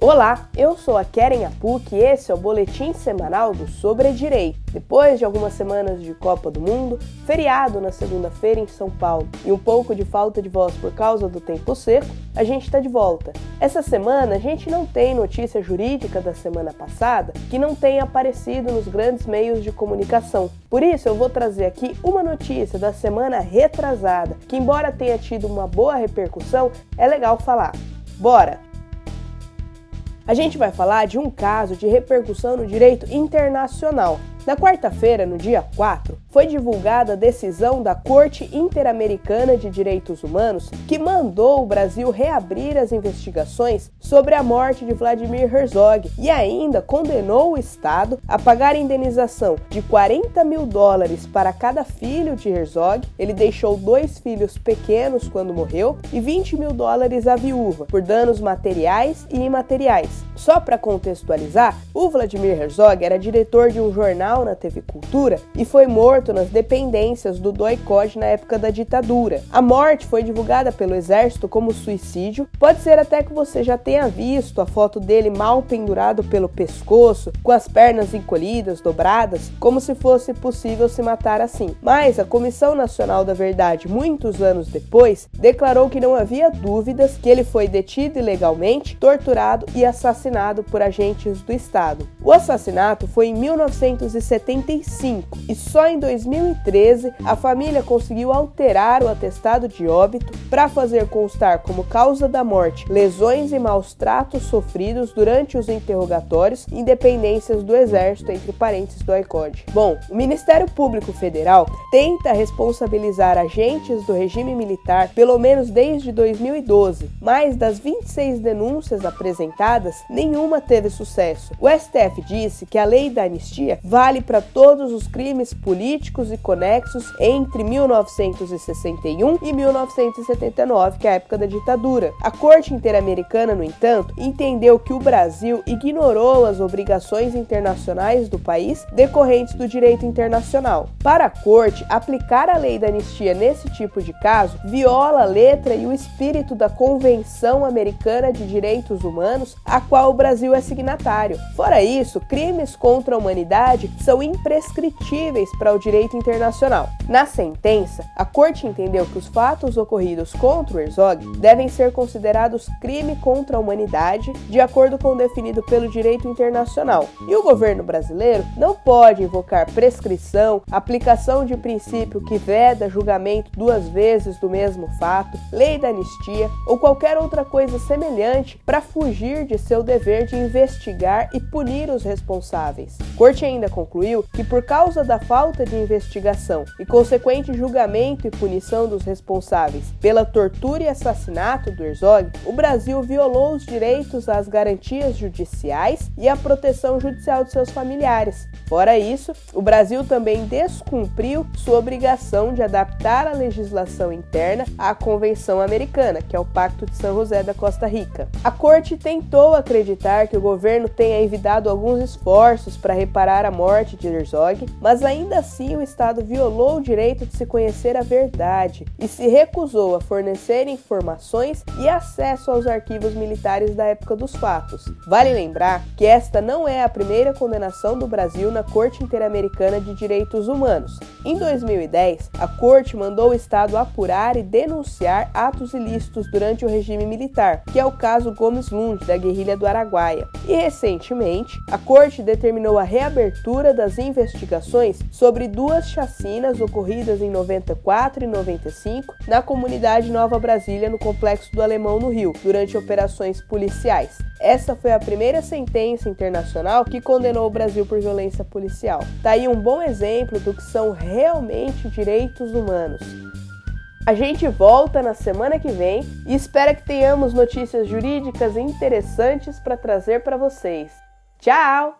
Olá, eu sou a Keren Apuk e esse é o boletim semanal do Sobre Direito. Depois de algumas semanas de Copa do Mundo, feriado na segunda-feira em São Paulo e um pouco de falta de voz por causa do tempo seco, a gente está de volta. Essa semana a gente não tem notícia jurídica da semana passada que não tenha aparecido nos grandes meios de comunicação. Por isso eu vou trazer aqui uma notícia da semana retrasada, que embora tenha tido uma boa repercussão, é legal falar. Bora! A gente vai falar de um caso de repercussão no direito internacional na quarta-feira, no dia 4, foi divulgada a decisão da Corte Interamericana de Direitos Humanos que mandou o Brasil reabrir as investigações sobre a morte de Vladimir Herzog e ainda condenou o Estado a pagar indenização de 40 mil dólares para cada filho de Herzog. Ele deixou dois filhos pequenos quando morreu e 20 mil dólares à viúva por danos materiais e imateriais. Só para contextualizar, o Vladimir Herzog era diretor de um jornal na TV Cultura e foi morto nas dependências do Doicode na época da ditadura. A morte foi divulgada pelo exército como suicídio. Pode ser até que você já tenha visto a foto dele mal pendurado pelo pescoço, com as pernas encolhidas, dobradas, como se fosse possível se matar assim. Mas a Comissão Nacional da Verdade, muitos anos depois, declarou que não havia dúvidas que ele foi detido ilegalmente, torturado e assassinado por agentes do Estado. O assassinato foi em 1960 1975 e só em 2013 a família conseguiu alterar o atestado de óbito para fazer constar como causa da morte lesões e maus tratos sofridos durante os interrogatórios em dependências do Exército, entre parênteses do ICOD. Bom, o Ministério Público Federal tenta responsabilizar agentes do regime militar pelo menos desde 2012, mas das 26 denúncias apresentadas, nenhuma teve sucesso. O STF disse que a lei da anistia vale vale para todos os crimes políticos e conexos entre 1961 e 1979, que é a época da ditadura. A Corte Interamericana, no entanto, entendeu que o Brasil ignorou as obrigações internacionais do país decorrentes do direito internacional. Para a Corte, aplicar a lei da anistia nesse tipo de caso viola a letra e o espírito da Convenção Americana de Direitos Humanos, a qual o Brasil é signatário. Fora isso, crimes contra a humanidade são imprescritíveis para o direito internacional. Na sentença, a Corte entendeu que os fatos ocorridos contra o Herzog devem ser considerados crime contra a humanidade, de acordo com o definido pelo direito internacional. E o governo brasileiro não pode invocar prescrição, aplicação de princípio que veda julgamento duas vezes do mesmo fato, lei da anistia ou qualquer outra coisa semelhante para fugir de seu dever de investigar e punir os responsáveis. A Corte ainda concluiu que, por causa da falta de investigação e consequente julgamento e punição dos responsáveis pela tortura e assassinato do Herzog, o Brasil violou os direitos às garantias judiciais e à proteção judicial de seus familiares. Fora isso, o Brasil também descumpriu sua obrigação de adaptar a legislação interna à Convenção Americana, que é o Pacto de São José da Costa Rica. A Corte tentou acreditar que o governo tenha evitado alguns esforços para reparar a morte morte de Herzog, mas ainda assim o Estado violou o direito de se conhecer a verdade e se recusou a fornecer informações e acesso aos arquivos militares da época dos fatos. Vale lembrar que esta não é a primeira condenação do Brasil na Corte Interamericana de Direitos Humanos. Em 2010, a Corte mandou o Estado apurar e denunciar atos ilícitos durante o regime militar, que é o caso Gomes Lund, da guerrilha do Araguaia. E recentemente, a Corte determinou a reabertura das investigações sobre duas chacinas ocorridas em 94 e 95 na comunidade Nova Brasília, no Complexo do Alemão, no Rio, durante operações policiais. Essa foi a primeira sentença internacional que condenou o Brasil por violência policial. Tá aí um bom exemplo do que são realmente direitos humanos. A gente volta na semana que vem e espera que tenhamos notícias jurídicas interessantes para trazer para vocês. Tchau!